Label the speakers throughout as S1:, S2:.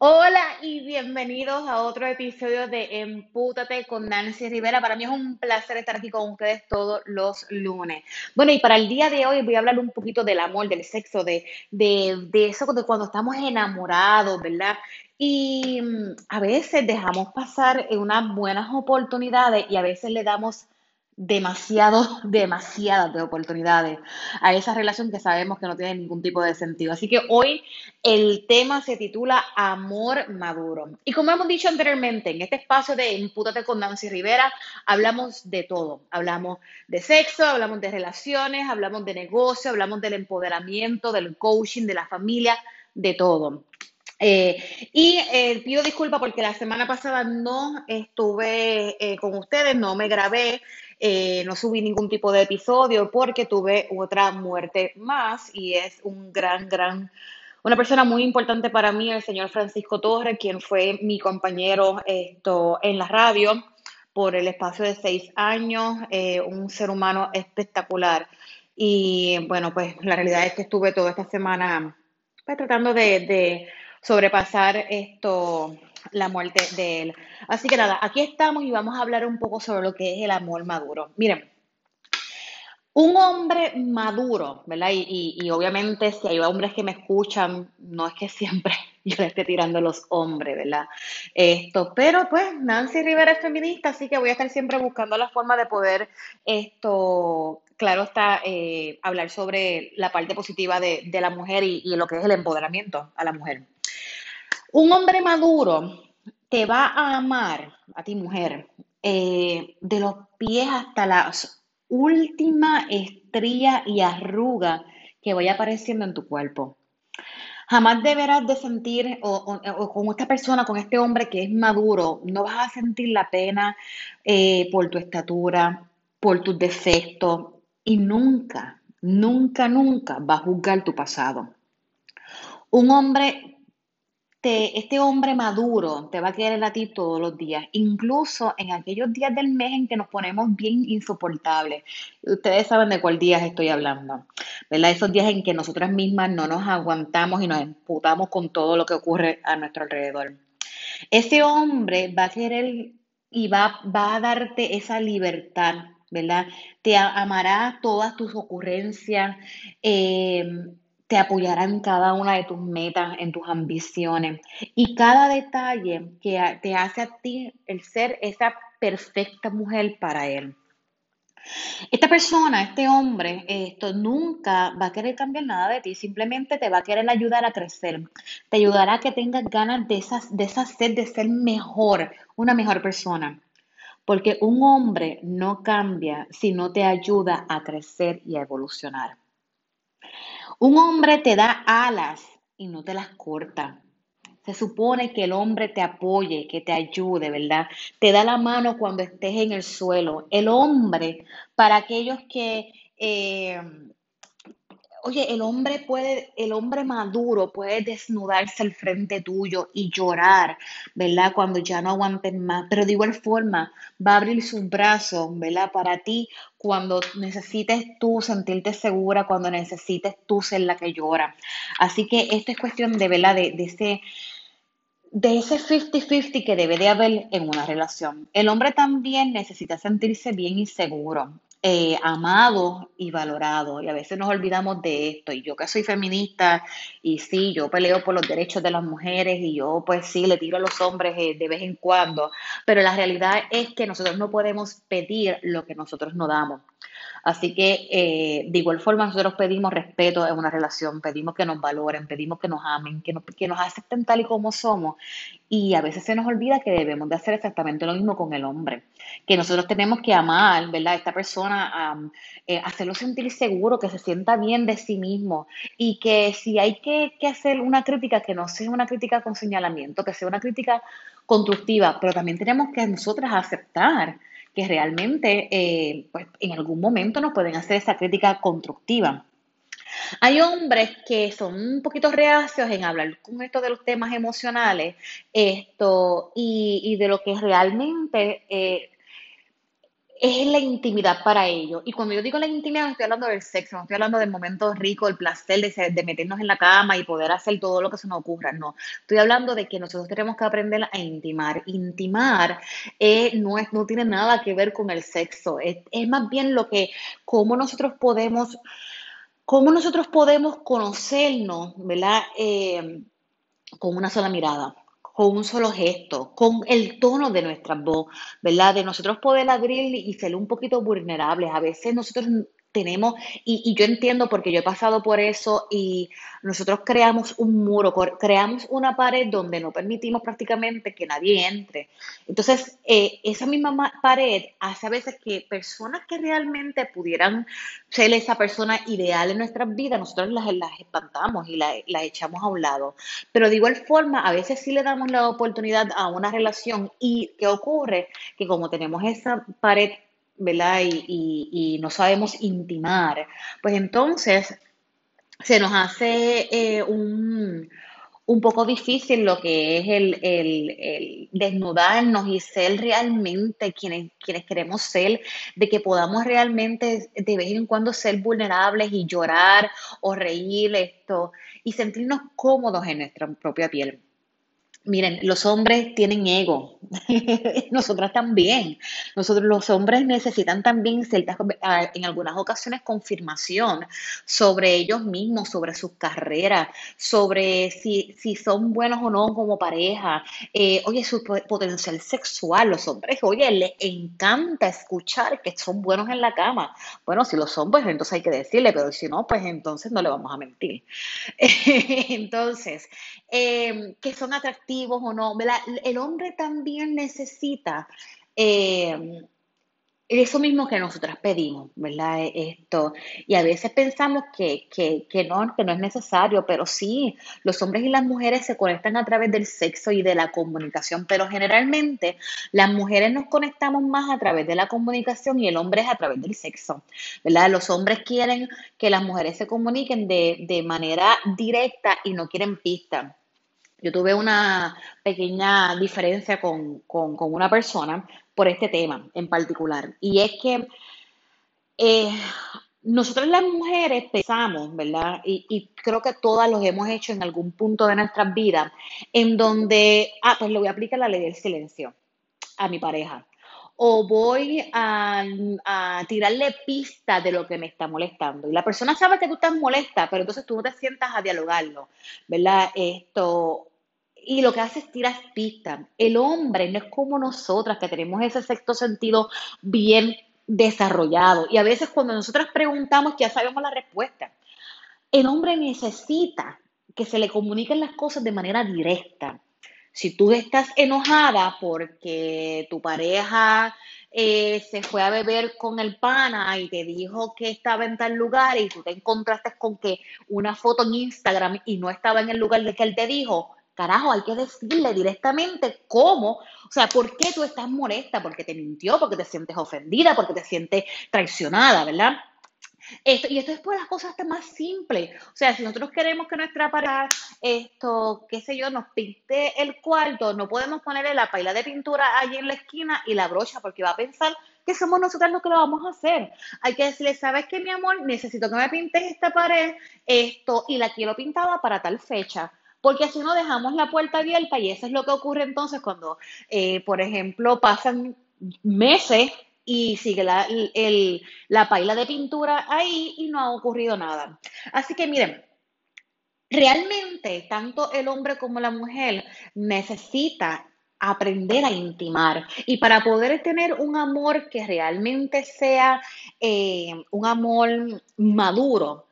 S1: Hola y bienvenidos a otro episodio de Empútate con Nancy Rivera. Para mí es un placer estar aquí con ustedes todos los lunes. Bueno, y para el día de hoy voy a hablar un poquito del amor, del sexo, de, de, de eso de cuando estamos enamorados, ¿verdad? Y mm, a veces dejamos pasar unas buenas oportunidades y a veces le damos demasiado, demasiadas de oportunidades a esa relación que sabemos que no tiene ningún tipo de sentido. Así que hoy el tema se titula Amor Maduro. Y como hemos dicho anteriormente, en este espacio de Impútate con Nancy Rivera, hablamos de todo. Hablamos de sexo, hablamos de relaciones, hablamos de negocio, hablamos del empoderamiento, del coaching, de la familia, de todo. Eh, y eh, pido disculpas porque la semana pasada no estuve eh, con ustedes, no me grabé, no subí ningún tipo de episodio porque tuve otra muerte más y es un gran, gran, una persona muy importante para mí, el señor Francisco Torres, quien fue mi compañero esto, en la radio por el espacio de seis años, un ser humano espectacular. Y bueno, pues la realidad es que estuve toda esta semana pues, tratando de sobrepasar esto, la muerte de él. Así que nada, aquí estamos y vamos a hablar un poco sobre lo que es el amor maduro. Miren, un hombre maduro, ¿verdad? Y, obviamente si hay hombres que me escuchan, no es que siempre yo le esté tirando los hombres, ¿verdad? Esto, pero pues Nancy Rivera es feminista, así que voy a estar siempre buscando la forma de poder esto, claro está, eh, hablar sobre la parte positiva de, la mujer y, y lo que es el empoderamiento a la mujer. Un hombre maduro te va a amar, a ti mujer, eh, de los pies hasta la última estría y arruga que vaya apareciendo en tu cuerpo. Jamás deberás de sentir, o, con esta persona, con este hombre que es maduro, no vas a sentir la pena eh, por tu estatura, por tus defectos, y nunca, nunca, nunca va a juzgar tu pasado. Un hombre este hombre maduro te va a querer a ti todos los días, incluso en aquellos días del mes en que nos ponemos bien insoportables. Ustedes saben de cuál días estoy hablando, ¿verdad? Esos días en que nosotras mismas no nos aguantamos y nos emputamos con todo lo que ocurre a nuestro alrededor. Ese hombre va a querer y va, va a darte esa libertad, ¿verdad? Te amará todas tus ocurrencias. Eh, te apoyará en cada una de tus metas, en tus ambiciones. Y cada detalle que te hace a ti el ser esa perfecta mujer para él. Esta persona, este hombre, esto nunca va a querer cambiar nada de ti, simplemente te va a querer ayudar a crecer, te ayudará a que tengas ganas de, esas, de esa sed de ser mejor, una mejor persona. Porque un hombre no cambia si no te ayuda a crecer y a evolucionar. Un hombre te da alas y no te las corta. Se supone que el hombre te apoye, que te ayude, ¿verdad? Te da la mano cuando estés en el suelo. El hombre, para aquellos que eh, Oye, el hombre puede, el hombre maduro puede desnudarse al frente tuyo y llorar, ¿verdad? Cuando ya no aguanten más, pero de igual forma va a abrir sus brazos, ¿verdad? Para ti cuando necesites tú sentirte segura, cuando necesites tú ser la que llora. Así que esta es cuestión de, ¿verdad? De, de ese de ese 50-50 que debe de haber en una relación. El hombre también necesita sentirse bien y seguro. Eh, amado y valorado. Y a veces nos olvidamos de esto. Y yo que soy feminista y sí, yo peleo por los derechos de las mujeres y yo pues sí, le tiro a los hombres eh, de vez en cuando. Pero la realidad es que nosotros no podemos pedir lo que nosotros no damos. Así que eh, de igual forma nosotros pedimos respeto en una relación, pedimos que nos valoren, pedimos que nos amen, que nos, que nos acepten tal y como somos. Y a veces se nos olvida que debemos de hacer exactamente lo mismo con el hombre, que nosotros tenemos que amar, ¿verdad? Esta persona, eh, hacerlo sentir seguro, que se sienta bien de sí mismo y que si hay que, que hacer una crítica, que no sea una crítica con señalamiento, que sea una crítica constructiva, pero también tenemos que nosotras aceptar que realmente eh, pues, en algún momento nos pueden hacer esa crítica constructiva. Hay hombres que son un poquito reacios en hablar con esto de los temas emocionales esto, y, de lo que realmente eh, es la intimidad para ellos. Y cuando yo digo la intimidad, no estoy hablando del sexo, no estoy hablando del momento rico, el placer de, de, meternos en la cama y poder hacer todo lo que se nos ocurra. No, estoy hablando de que nosotros tenemos que aprender a intimar. Intimar eh, no, es, no tiene nada que ver con el sexo, es, es más bien lo que, cómo nosotros podemos, cómo nosotros podemos conocernos, ¿verdad? Eh, con una sola mirada con un solo gesto, con el tono de nuestra voz, ¿verdad? De nosotros poder abrir y ser un poquito vulnerables. A veces nosotros tenemos, y, yo entiendo porque yo he pasado por eso y nosotros creamos un muro, creamos una pared donde no permitimos prácticamente que nadie entre. Entonces, eh, esa misma pared hace a veces que personas que realmente pudieran ser esa persona ideal en nuestras vidas, nosotros las, las espantamos y las echamos a un lado. Pero de igual forma, a veces sí le damos la oportunidad a una relación y ¿qué ocurre? Que como tenemos esa pared ¿verdad? Y, no sabemos intimar, pues entonces se nos hace eh, un, poco difícil lo que es el, desnudarnos y ser realmente quienes, quienes queremos ser, de que podamos realmente de vez en cuando ser vulnerables y llorar o reír esto y sentirnos cómodos en nuestra propia piel. Miren, los hombres tienen ego, nosotras también. Nosotros los hombres necesitan también ciertas, ah, en algunas ocasiones confirmación sobre ellos mismos, sobre sus carreras, sobre si, si son buenos o no como pareja. Eh, oye, su potencial sexual, los hombres, oye, les encanta escuchar que son buenos en la cama. Bueno, si lo son, pues entonces hay que decirle, pero si no, pues entonces no le vamos a mentir. entonces, eh, que son atractivos o no. El hombre también necesita eh, eso mismo que nosotras pedimos, ¿verdad? Esto. Y a veces pensamos que, no, que no es necesario, pero sí, los hombres y las mujeres se conectan a través del sexo y de la comunicación, pero generalmente las mujeres nos conectamos más a través de la comunicación y el hombre es a través del sexo, ¿verdad? Los hombres quieren que las mujeres se comuniquen de, de manera directa y no quieren pistas. Yo tuve una pequeña diferencia con, una persona por este tema en particular. Y es que eh, nosotros las mujeres pensamos, ¿verdad? Y, y, creo que todas los hemos hecho en algún punto de nuestras vidas, en donde, ah, pues le voy a aplicar la ley del silencio a mi pareja. O voy a, a tirarle pista de lo que me está molestando. Y la persona sabe que tú estás molesta, pero entonces tú no te sientas a dialogarlo, ¿verdad? Esto, y lo que hace es tirar pistas. El hombre no es como nosotras, que tenemos ese sexto sentido bien desarrollado. Y a veces cuando nosotras preguntamos ya sabemos la respuesta. El hombre necesita que se le comuniquen las cosas de manera directa. Si tú estás enojada porque tu pareja eh, se fue a beber con el pana y te dijo que estaba en tal lugar y tú te encontraste con que una foto en Instagram y no estaba en el lugar de que él te dijo, Carajo, hay que decirle directamente cómo, o sea, por qué tú estás molesta, porque te mintió, porque te sientes ofendida, porque te sientes traicionada, ¿verdad? Esto, y esto es por las cosas más simples. O sea, si nosotros queremos que nuestra pareja, esto, qué sé yo, nos pinte el cuarto, no podemos ponerle la paila de pintura allí en la esquina y la brocha, porque va a pensar que somos nosotras los que lo vamos a hacer. Hay que decirle, ¿sabes qué, mi amor? Necesito que me pintes esta pared, esto, y la quiero pintada para tal fecha porque así no dejamos la puerta abierta y eso es lo que ocurre entonces cuando, eh, por ejemplo, pasan meses y sigue la, la paila de pintura ahí y no ha ocurrido nada. Así que miren, realmente tanto el hombre como la mujer necesita aprender a intimar y para poder tener un amor que realmente sea eh, un amor maduro,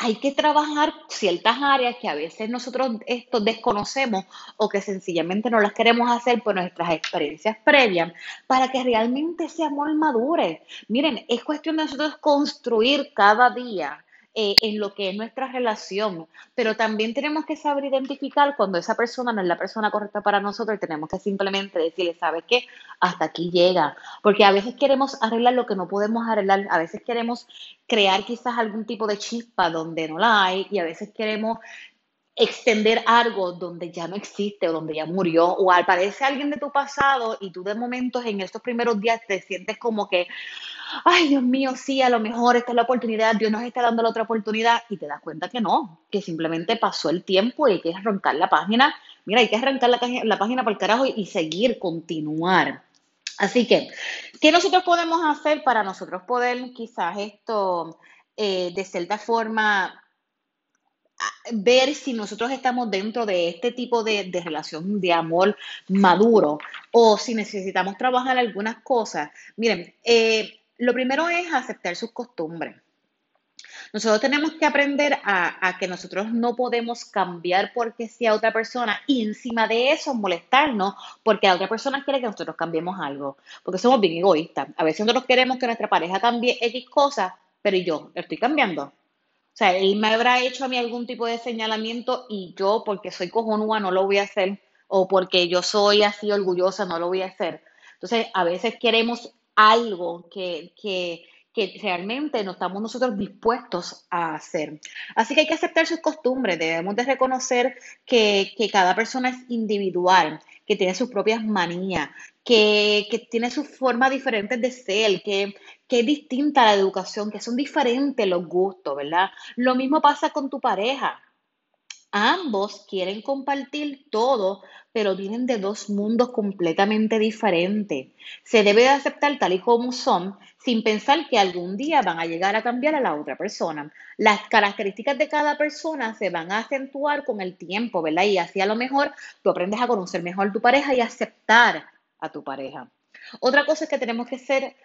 S1: hay que trabajar ciertas áreas que a veces nosotros esto desconocemos o que sencillamente no las queremos hacer por nuestras experiencias previas para que realmente ese amor madure. Miren, es cuestión de nosotros construir cada día eh, en lo que es nuestra relación, pero también tenemos que saber identificar cuando esa persona no es la persona correcta para nosotros y tenemos que simplemente decirle, ¿sabes qué? Hasta aquí llega, porque a veces queremos arreglar lo que no podemos arreglar, a veces queremos crear quizás algún tipo de chispa donde no la hay y a veces queremos extender algo donde ya no existe o donde ya murió, o aparece alguien de tu pasado y tú de momentos en estos primeros días te sientes como que, ay Dios mío, sí, a lo mejor esta es la oportunidad, Dios nos está dando la otra oportunidad y te das cuenta que no, que simplemente pasó el tiempo y hay que arrancar la página, mira, hay que arrancar la, la página por el carajo y, seguir, continuar. Así que, ¿qué nosotros podemos hacer para nosotros poder quizás esto eh, de cierta forma ver si nosotros estamos dentro de este tipo de, relación de amor maduro o si necesitamos trabajar algunas cosas. Miren, eh, lo primero es aceptar sus costumbres. Nosotros tenemos que aprender a, a, que nosotros no podemos cambiar porque sea otra persona y encima de eso molestarnos porque la otra persona quiere que nosotros cambiemos algo. Porque somos bien egoístas. A veces nosotros queremos que nuestra pareja cambie X cosas, pero yo estoy cambiando. O sea, él me habrá hecho a mí algún tipo de señalamiento y yo, porque soy cojonúa, no lo voy a hacer, o porque yo soy así orgullosa, no lo voy a hacer. Entonces, a veces queremos algo que, que, que realmente no estamos nosotros dispuestos a hacer. Así que hay que aceptar sus costumbres, debemos de reconocer que, que cada persona es individual, que tiene sus propias manías, que, tiene sus formas diferentes de ser, que, que es distinta la educación, que son diferentes los gustos, ¿verdad? Lo mismo pasa con tu pareja. Ambos quieren compartir todo, pero vienen de dos mundos completamente diferentes. Se debe de aceptar tal y como son, sin pensar que algún día van a llegar a cambiar a la otra persona. Las características de cada persona se van a acentuar con el tiempo, ¿verdad? Y así a lo mejor tú aprendes a conocer mejor tu pareja y aceptar a tu pareja. Otra cosa es que tenemos que ser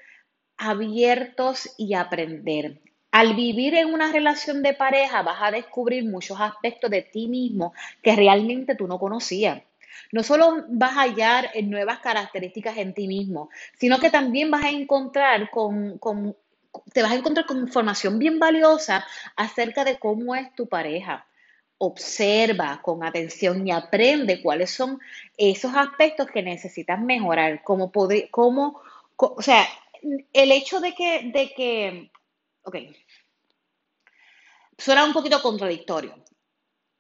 S1: abiertos y aprender. Al vivir en una relación de pareja vas a descubrir muchos aspectos de ti mismo que realmente tú no conocías. No solo vas a hallar nuevas características en ti mismo, sino que también vas a encontrar con, con, te vas a encontrar con información bien valiosa acerca de cómo es tu pareja. Observa con atención y aprende cuáles son esos aspectos que necesitas mejorar, cómo, poder, cómo o sea, el hecho de que, de que, ok, suena un poquito contradictorio.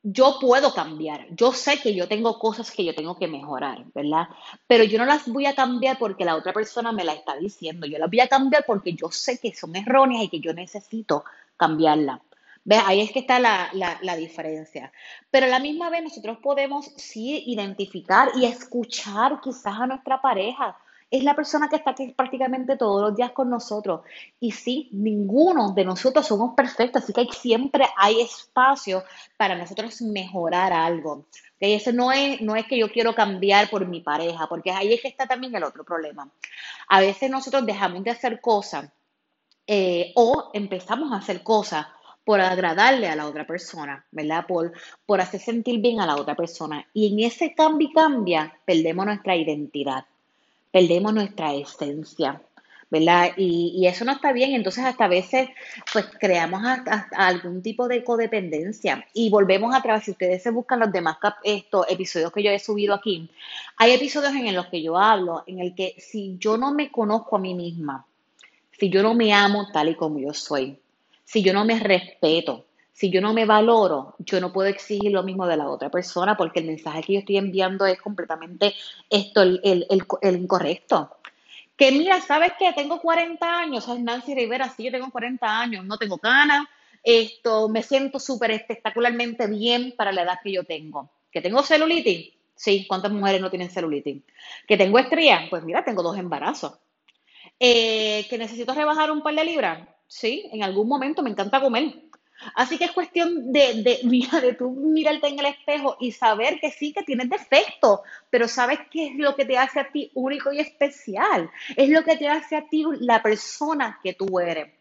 S1: Yo puedo cambiar, yo sé que yo tengo cosas que yo tengo que mejorar, ¿verdad? Pero yo no las voy a cambiar porque la otra persona me la está diciendo, yo las voy a cambiar porque yo sé que son erróneas y que yo necesito cambiarla. Ahí es que está la, la, la, diferencia. Pero a la misma vez nosotros podemos sí identificar y escuchar quizás a nuestra pareja es la persona que está aquí prácticamente todos los días con nosotros. Y sí, ninguno de nosotros somos perfectos, así que siempre hay espacio para nosotros mejorar algo. ¿Okay? Eso no es, no es que yo quiero cambiar por mi pareja, porque ahí es que está también el otro problema. A veces nosotros dejamos de hacer cosas eh, o empezamos a hacer cosas por agradarle a la otra persona, ¿verdad? Por, por hacer sentir bien a la otra persona. Y en ese cambio y cambia, perdemos nuestra identidad perdemos nuestra esencia, ¿verdad? Y, eso no está bien, entonces hasta a veces pues creamos algún tipo de codependencia y volvemos atrás, si ustedes se buscan los demás estos episodios que yo he subido aquí, hay episodios en los que yo hablo, en el que si yo no me conozco a mí misma, si yo no me amo tal y como yo soy, si yo no me respeto, si yo no me valoro, yo no puedo exigir lo mismo de la otra persona porque el mensaje que yo estoy enviando es completamente esto, el, incorrecto. Que mira, ¿sabes qué? Tengo 40 años, soy Nancy Rivera, sí, yo tengo 40 años, no tengo ganas, esto, me siento súper espectacularmente bien para la edad que yo tengo. ¿Que tengo celulitis? Sí, ¿cuántas mujeres no tienen celulitis? ¿Que tengo estrías? Pues mira, tengo dos embarazos. Eh, ¿Que necesito rebajar un par de libras? Sí, en algún momento me encanta comer. Así que es cuestión de, de, mira, de tú mirarte en el espejo y saber que sí, que tienes defectos, pero sabes qué es lo que te hace a ti único y especial. Es lo que te hace a ti la persona que tú eres.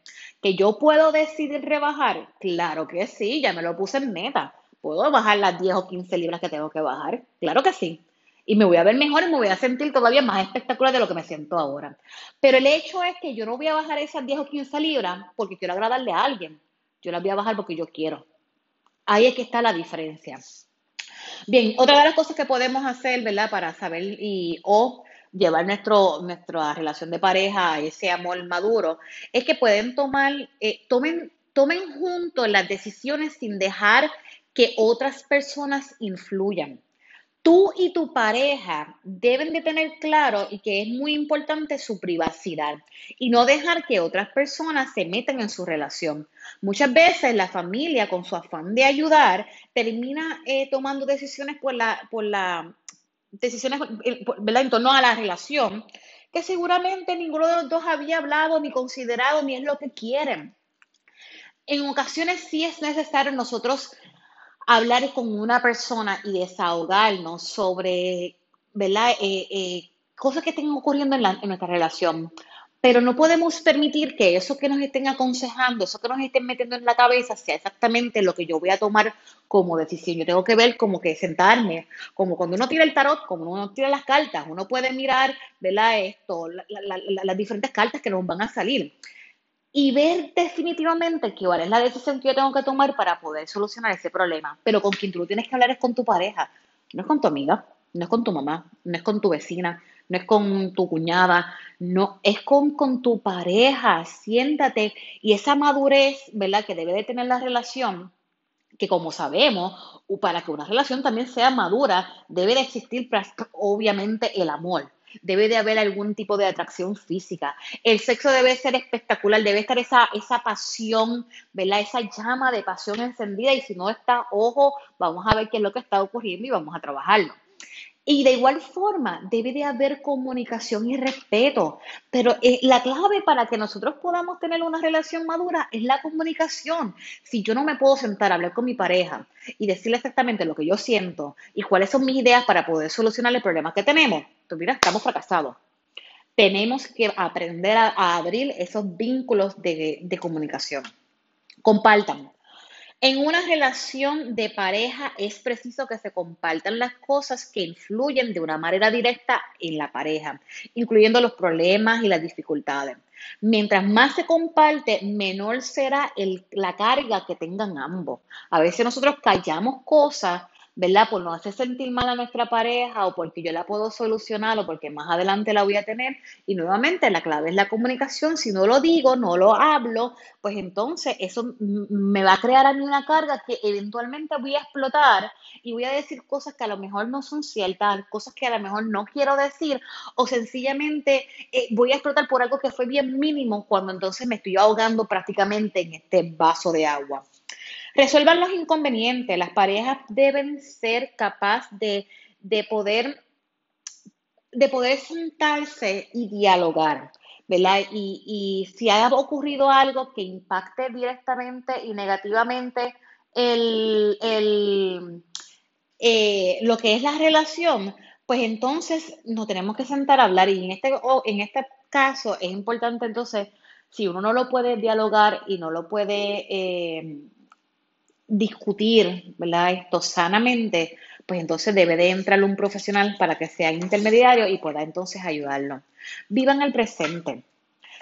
S1: ¿Que yo puedo decidir rebajar? Claro que sí, ya me lo puse en meta. ¿Puedo bajar las 10 o 15 libras que tengo que bajar? Claro que sí. Y me voy a ver mejor y me voy a sentir todavía más espectacular de lo que me siento ahora. Pero el hecho es que yo no voy a bajar esas 10 o 15 libras porque quiero agradarle a alguien yo las voy a bajar porque yo quiero. Ahí es que está la diferencia. Bien, otra de las cosas que podemos hacer, ¿verdad? Para saber y o llevar nuestro, nuestra relación de pareja a ese amor maduro, es que pueden tomar, eh, tomen, tomen juntos las decisiones sin dejar que otras personas influyan. Tú y tu pareja deben de tener claro y que es muy importante su privacidad y no dejar que otras personas se metan en su relación. Muchas veces la familia, con su afán de ayudar, termina eh, tomando decisiones por la, por la decisiones eh, ¿verdad? en torno a la relación que seguramente ninguno de los dos había hablado ni considerado ni es lo que quieren. En ocasiones sí es necesario nosotros hablar con una persona y desahogarnos sobre, ¿verdad? Eh, eh, cosas que estén ocurriendo en, en nuestra relación. Pero no podemos permitir que eso que nos estén aconsejando, eso que nos estén metiendo en la cabeza, sea exactamente lo que yo voy a tomar como decisión. Yo tengo que ver como que sentarme, como cuando uno tira el tarot, como uno tira las cartas, uno puede mirar, ¿verdad? Esto, las diferentes cartas que nos van a salir y ver definitivamente cuál es la decisión que yo tengo que tomar para poder solucionar ese problema. Pero con quien tú lo tienes que hablar es con tu pareja, no es con tu amiga, no es con tu mamá, no es con tu vecina, no es con tu cuñada, no, es con, con tu pareja, siéntate y esa madurez, ¿verdad? Que debe de tener la relación, que como sabemos, para que una relación también sea madura, debe de existir obviamente el amor. Debe de haber algún tipo de atracción física. El sexo debe ser espectacular, debe estar esa, esa pasión, ¿verdad? Esa llama de pasión encendida y si no está, ojo, vamos a ver qué es lo que está ocurriendo y vamos a trabajarlo. Y de igual forma, debe de haber comunicación y respeto. Pero eh, la clave para que nosotros podamos tener una relación madura es la comunicación. Si yo no me puedo sentar a hablar con mi pareja y decirle exactamente lo que yo siento y cuáles son mis ideas para poder solucionar el problema que tenemos, pues mira, estamos fracasados. Tenemos que aprender a, abrir esos vínculos de, de comunicación. Compartan, en una relación de pareja es preciso que se compartan las cosas que influyen de una manera directa en la pareja, incluyendo los problemas y las dificultades. Mientras más se comparte, menor será la carga que tengan ambos. A veces nosotros callamos cosas ¿verdad? Por no hacer sentir mal a nuestra pareja o porque yo la puedo solucionar o porque más adelante la voy a tener. Y nuevamente la clave es la comunicación. Si no lo digo, no lo hablo, pues entonces eso me va a crear a mí una carga que eventualmente voy a explotar y voy a decir cosas que a lo mejor no son ciertas, cosas que a lo mejor no quiero decir o sencillamente eh, voy a explotar por algo que fue bien mínimo cuando entonces me estoy ahogando prácticamente en este vaso de agua. Resuelvan los inconvenientes. Las parejas deben ser capaces de, de, poder, de poder sentarse y dialogar. ¿verdad? Y, y, si ha ocurrido algo que impacte directamente y negativamente el, el, eh, lo que es la relación, pues entonces nos tenemos que sentar a hablar. Y en este, en este caso es importante entonces, si uno no lo puede dialogar y no lo puede eh, discutir, ¿verdad? Esto sanamente, pues entonces debe de entrar un profesional para que sea intermediario y pueda entonces ayudarlo. Vivan el presente.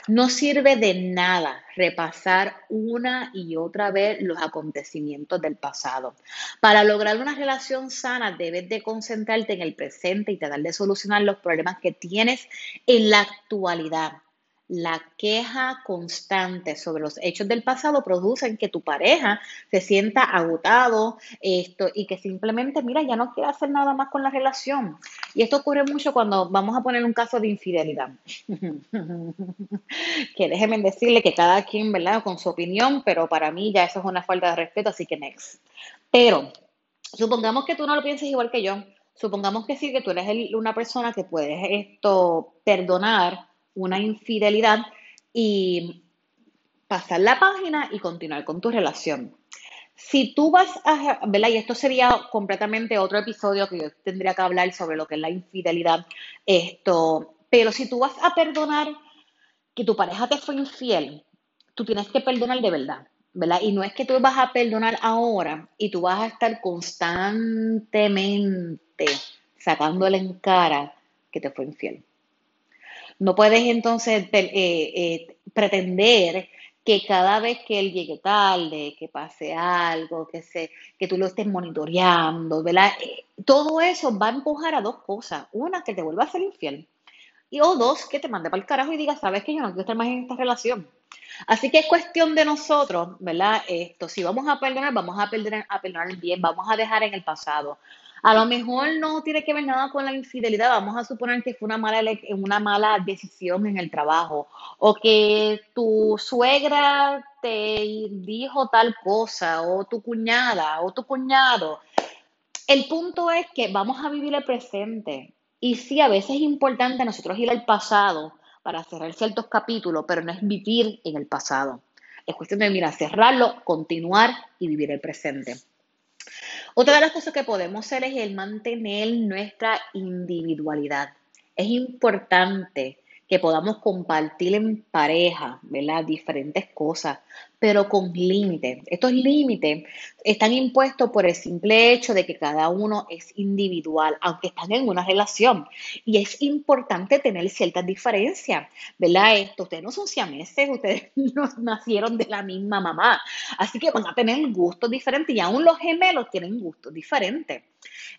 S1: No sirve de nada repasar una y otra vez los acontecimientos del pasado. Para lograr una relación sana debes de concentrarte en el presente y tratar de solucionar los problemas que tienes en la actualidad la queja constante sobre los hechos del pasado producen que tu pareja se sienta agotado esto, y que simplemente, mira, ya no quiere hacer nada más con la relación. Y esto ocurre mucho cuando vamos a poner un caso de infidelidad. que déjenme decirle que cada quien, ¿verdad? Con su opinión, pero para mí ya eso es una falta de respeto, así que next. Pero supongamos que tú no lo pienses igual que yo. Supongamos que sí, que tú eres una persona que puedes esto perdonar una infidelidad y pasar la página y continuar con tu relación. Si tú vas a, ¿verdad? Y esto sería completamente otro episodio que yo tendría que hablar sobre lo que es la infidelidad, esto, pero si tú vas a perdonar que tu pareja te fue infiel, tú tienes que perdonar de verdad, ¿verdad? Y no es que tú vas a perdonar ahora y tú vas a estar constantemente sacándole en cara que te fue infiel. No puedes entonces eh, eh, pretender que cada vez que él llegue tarde, que pase algo, que, se, que tú lo estés monitoreando, ¿verdad? Eh, todo eso va a empujar a dos cosas. Una, que te vuelva a ser infiel. Y o dos, que te mande para el carajo y diga, sabes que yo no quiero estar más en esta relación. Así que es cuestión de nosotros, ¿verdad? Esto, si vamos a perdonar, vamos a perdonar, a perdonar bien, vamos a dejar en el pasado. A lo mejor no tiene que ver nada con la infidelidad, vamos a suponer que fue una mala, una mala decisión en el trabajo o que tu suegra te dijo tal cosa o tu cuñada o tu cuñado. El punto es que vamos a vivir el presente y sí, a veces es importante nosotros ir al pasado para cerrar ciertos capítulos, pero no es vivir en el pasado. Es cuestión de, mira, cerrarlo, continuar y vivir el presente. Otra de las cosas que podemos hacer es el mantener nuestra individualidad. Es importante que podamos compartir en pareja, ¿verdad? Diferentes cosas, pero con límites. Estos límites están impuestos por el simple hecho de que cada uno es individual, aunque están en una relación. Y es importante tener ciertas diferencias, ¿verdad? Esto, ustedes no son siameses, ustedes no nacieron de la misma mamá. Así que van a tener gustos diferentes y aún los gemelos tienen gustos diferentes.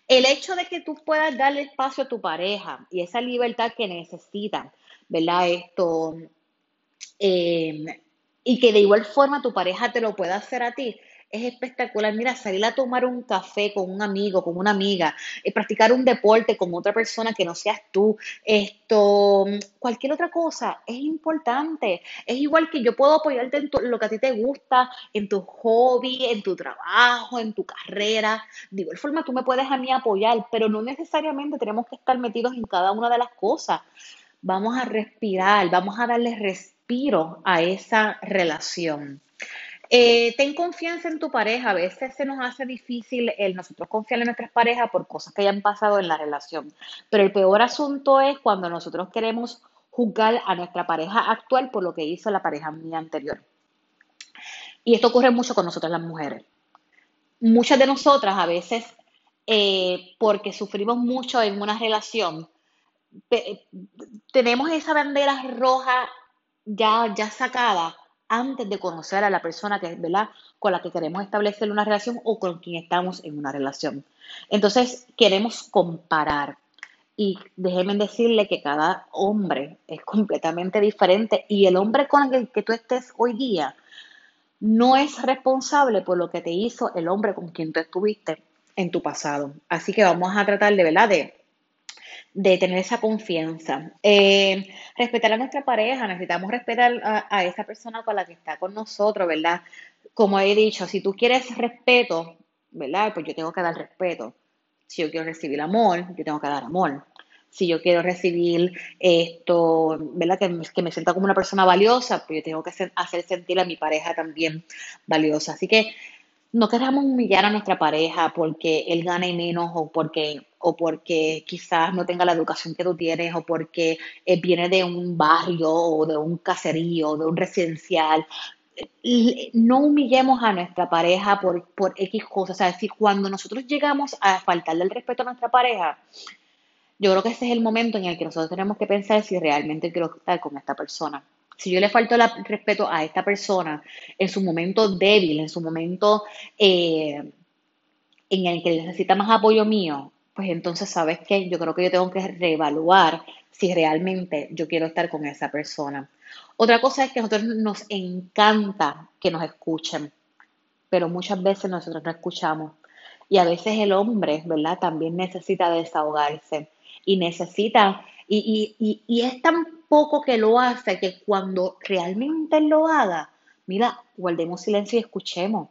S1: El hecho de que tú puedas darle espacio a tu pareja y esa libertad que necesitan, ¿verdad? Esto, eh, y que de igual forma tu pareja te lo pueda hacer a ti, es espectacular. Mira, salir a tomar un café con un amigo, con una amiga, eh, practicar un deporte con otra persona que no seas tú, esto, cualquier otra cosa, es importante. Es igual que yo puedo apoyarte en lo que a ti te gusta, en tu hobby, en tu trabajo, en tu carrera. De igual forma, tú me puedes a mí apoyar, pero no necesariamente tenemos que estar metidos en cada una de las cosas. Vamos a respirar, vamos a darle respiro a esa relación. Eh, ten confianza en tu pareja. A veces se nos hace difícil nosotros confiar en nuestras parejas por cosas que hayan pasado en la relación. Pero el peor asunto es cuando nosotros queremos juzgar a nuestra pareja actual por lo que hizo la pareja mía anterior. Y esto ocurre mucho con nosotras las mujeres. Muchas de nosotras a veces, eh, porque sufrimos mucho en una relación, tenemos esa bandera roja ya, ya sacada antes de conocer a la persona que, ¿verdad? con la que queremos establecer una relación o con quien estamos en una relación. Entonces, queremos comparar. Y déjenme decirle que cada hombre es completamente diferente y el hombre con el que tú estés hoy día no es responsable por lo que te hizo el hombre con quien tú estuviste en tu pasado. Así que vamos a tratar de, ¿verdad? De de tener esa confianza. Eh, respetar a nuestra pareja, necesitamos respetar a, esa persona con la que está con nosotros, ¿verdad? Como he dicho, si tú quieres respeto, ¿verdad? Pues yo tengo que dar respeto. Si yo quiero recibir amor, yo tengo que dar amor. Si yo quiero recibir esto, ¿verdad? Que, me sienta como una persona valiosa, pues yo tengo que hacer sentir a mi pareja también valiosa. Así que no queramos humillar a nuestra pareja porque él gane menos o porque, o porque quizás no tenga la educación que tú tienes o porque él viene de un barrio o de un caserío o de un residencial. No humillemos a nuestra pareja por, por X cosas. O sea, si cuando nosotros llegamos a faltarle el respeto a nuestra pareja, yo creo que ese es el momento en el que nosotros tenemos que pensar si realmente quiero estar con esta persona si yo le falto el respeto a esta persona en su momento débil, en su momento eh, en el que necesita más apoyo mío, pues entonces, ¿sabes qué? Yo creo que yo tengo que reevaluar si realmente yo quiero estar con esa persona. Otra cosa es que a nosotros nos encanta que nos escuchen, pero muchas veces nosotros no escuchamos. Y a veces el hombre, ¿verdad? También necesita desahogarse y necesita, y, y, y es tan poco que lo hace, que cuando realmente lo haga, mira, guardemos silencio y escuchemos.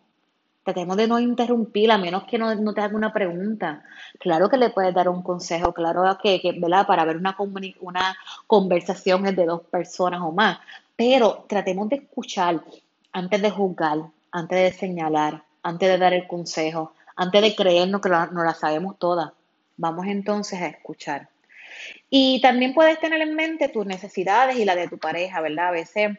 S1: Tratemos de no interrumpir, a menos que no, te haga una pregunta. Claro que le puedes dar un consejo, claro que, que ¿verdad? Para ver una, una conversación de dos personas o más, pero tratemos de escuchar antes de juzgar, antes de señalar, antes de dar el consejo, antes de creernos que no la sabemos todas. Vamos entonces a escuchar. Y también puedes tener en mente tus necesidades y las de tu pareja, ¿verdad? A veces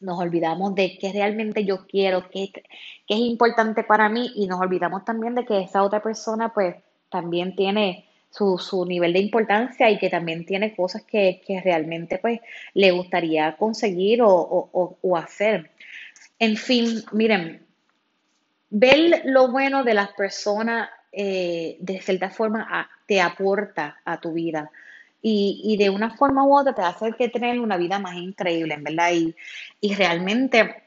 S1: nos olvidamos de qué realmente yo quiero, qué, qué es importante para mí y nos olvidamos también de que esa otra persona pues también tiene su, su nivel de importancia y que también tiene cosas que, que realmente pues le gustaría conseguir o, o, o hacer. En fin, miren, ver lo bueno de las personas eh, de cierta forma te aporta a tu vida y, de una forma u otra te hace que tener una vida más increíble, verdad. Y, y realmente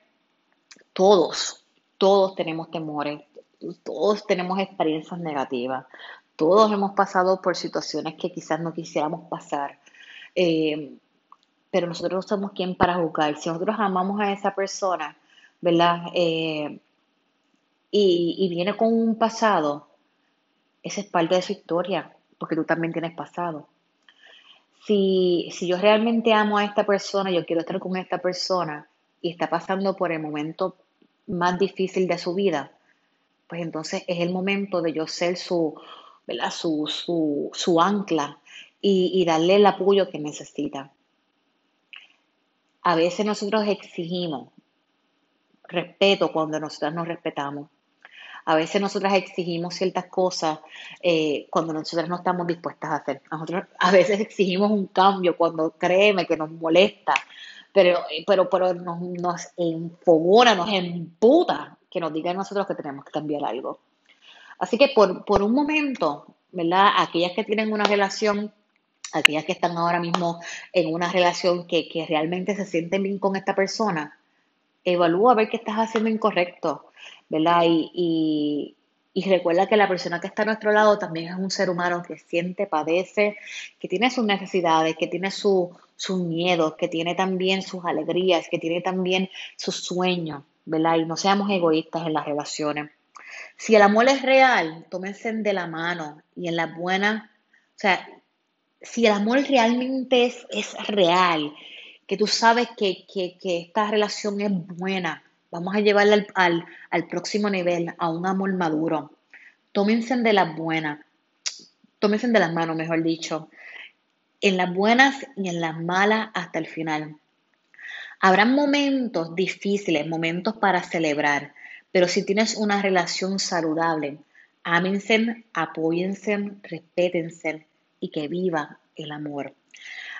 S1: todos, todos tenemos temores, todos tenemos experiencias negativas, todos hemos pasado por situaciones que quizás no quisiéramos pasar. Eh, pero nosotros somos quien para juzgar. Si nosotros amamos a esa persona, ¿verdad? Eh, y, viene con un pasado, esa es parte de su historia, porque tú también tienes pasado. Si, si yo realmente amo a esta persona, yo quiero estar con esta persona y está pasando por el momento más difícil de su vida, pues entonces es el momento de yo ser su, ¿verdad? su, su, su ancla y, y darle el apoyo que necesita. A veces nosotros exigimos respeto cuando nosotras nos respetamos. A veces nosotras exigimos ciertas cosas eh, cuando nosotras no estamos dispuestas a hacer. A veces exigimos un cambio cuando créeme que nos molesta, pero, pero, pero nos, nos enfogona, nos emputa que nos digan nosotros que tenemos que cambiar algo. Así que por, por un momento, ¿verdad? Aquellas que tienen una relación aquellas que están ahora mismo en una relación que, que realmente se sienten bien con esta persona, evalúa a ver qué estás haciendo incorrecto, ¿verdad? Y, y, recuerda que la persona que está a nuestro lado también es un ser humano que siente, padece, que tiene sus necesidades, que tiene sus miedos, que tiene también sus alegrías, que tiene también sus sueños, ¿verdad? Y no seamos egoístas en las relaciones. Si el amor es real, tómense de la mano y en las buenas, o sea, si el amor realmente es, es real, que tú sabes que, esta relación es buena, vamos a llevarla al, al, próximo nivel, a un amor maduro. Tómense de las buenas, tómense de las manos, mejor dicho, en las buenas y en las malas hasta el final. Habrán momentos difíciles, momentos para celebrar, pero si tienes una relación saludable, ámense, apóyense, respétense y que viva el amor.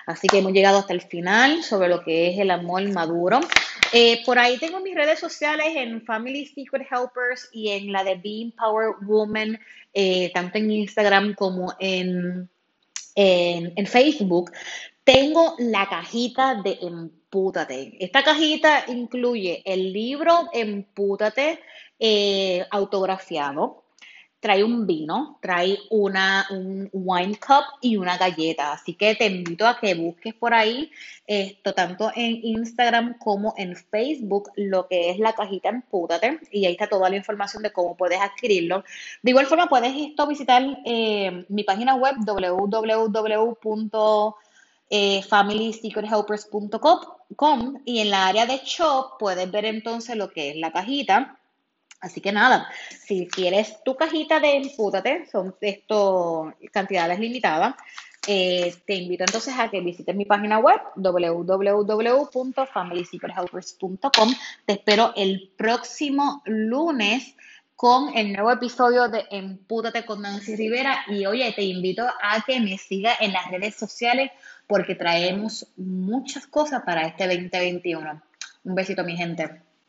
S1: Así que hemos llegado hasta el final sobre lo que es el amor maduro. Eh, por ahí tengo mis redes sociales en Family Secret Helpers y en la de Being Power Woman, eh, tanto en Instagram como en, en, Facebook. Tengo la cajita de Empútate. Esta cajita incluye el libro Empútate eh, autografiado trae un vino, trae una, un wine cup y una galleta. Así que te invito a que busques por ahí, esto tanto en Instagram como en Facebook, lo que es la cajita Empútate. Y ahí está toda la información de cómo puedes adquirirlo. De igual forma, puedes visitar eh, mi página web www.familysecrethelpers.com y en la área de shop puedes ver entonces lo que es la cajita Así que nada, si quieres tu cajita de empútate, son esto cantidades limitadas, eh, te invito entonces a que visites mi página web www.familysecrethelpers.com. Te espero el próximo lunes con el nuevo episodio de Empútate con Nancy Rivera. Y oye, te invito a que me sigas en las redes sociales porque traemos muchas cosas para este 2021. Un besito, mi gente.